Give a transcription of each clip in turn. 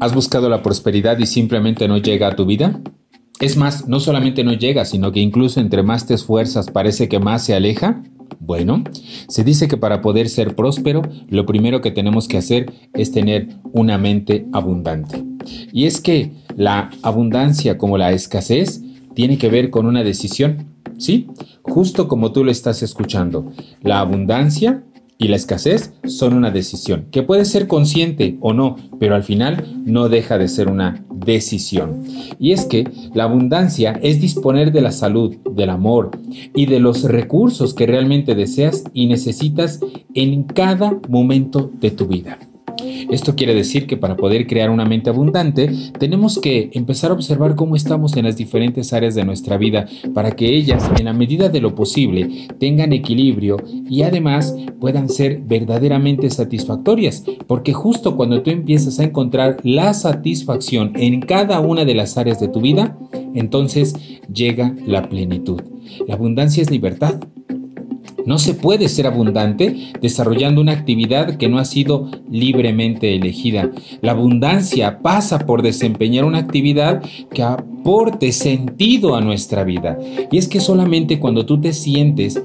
¿Has buscado la prosperidad y simplemente no llega a tu vida? Es más, no solamente no llega, sino que incluso entre más te esfuerzas parece que más se aleja. Bueno, se dice que para poder ser próspero, lo primero que tenemos que hacer es tener una mente abundante. Y es que la abundancia como la escasez tiene que ver con una decisión, ¿sí? Justo como tú lo estás escuchando. La abundancia y la escasez son una decisión, que puede ser consciente o no, pero al final no deja de ser una decisión. Y es que la abundancia es disponer de la salud, del amor y de los recursos que realmente deseas y necesitas en cada momento de tu vida. Esto quiere decir que para poder crear una mente abundante tenemos que empezar a observar cómo estamos en las diferentes áreas de nuestra vida para que ellas, en la medida de lo posible, tengan equilibrio y además puedan ser verdaderamente satisfactorias. Porque justo cuando tú empiezas a encontrar la satisfacción en cada una de las áreas de tu vida, entonces llega la plenitud. La abundancia es libertad. No se puede ser abundante desarrollando una actividad que no ha sido libremente elegida. La abundancia pasa por desempeñar una actividad que aporte sentido a nuestra vida. Y es que solamente cuando tú te sientes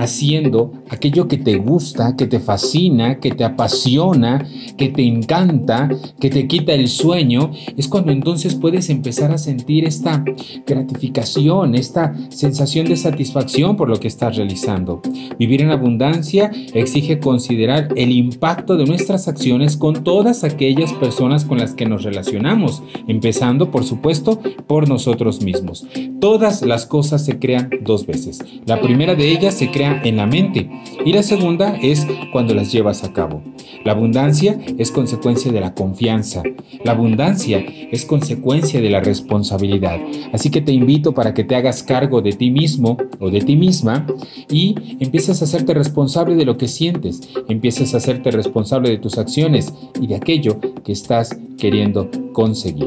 haciendo aquello que te gusta, que te fascina, que te apasiona, que te encanta, que te quita el sueño, es cuando entonces puedes empezar a sentir esta gratificación, esta sensación de satisfacción por lo que estás realizando. Vivir en abundancia exige considerar el impacto de nuestras acciones con todas aquellas personas con las que nos relacionamos, empezando por supuesto por nosotros mismos. Todas las cosas se crean dos veces. La primera de ellas se crea en la mente y la segunda es cuando las llevas a cabo. La abundancia es consecuencia de la confianza. La abundancia es consecuencia de la responsabilidad. Así que te invito para que te hagas cargo de ti mismo o de ti misma y empieces a hacerte responsable de lo que sientes, empieces a hacerte responsable de tus acciones y de aquello que estás queriendo conseguir.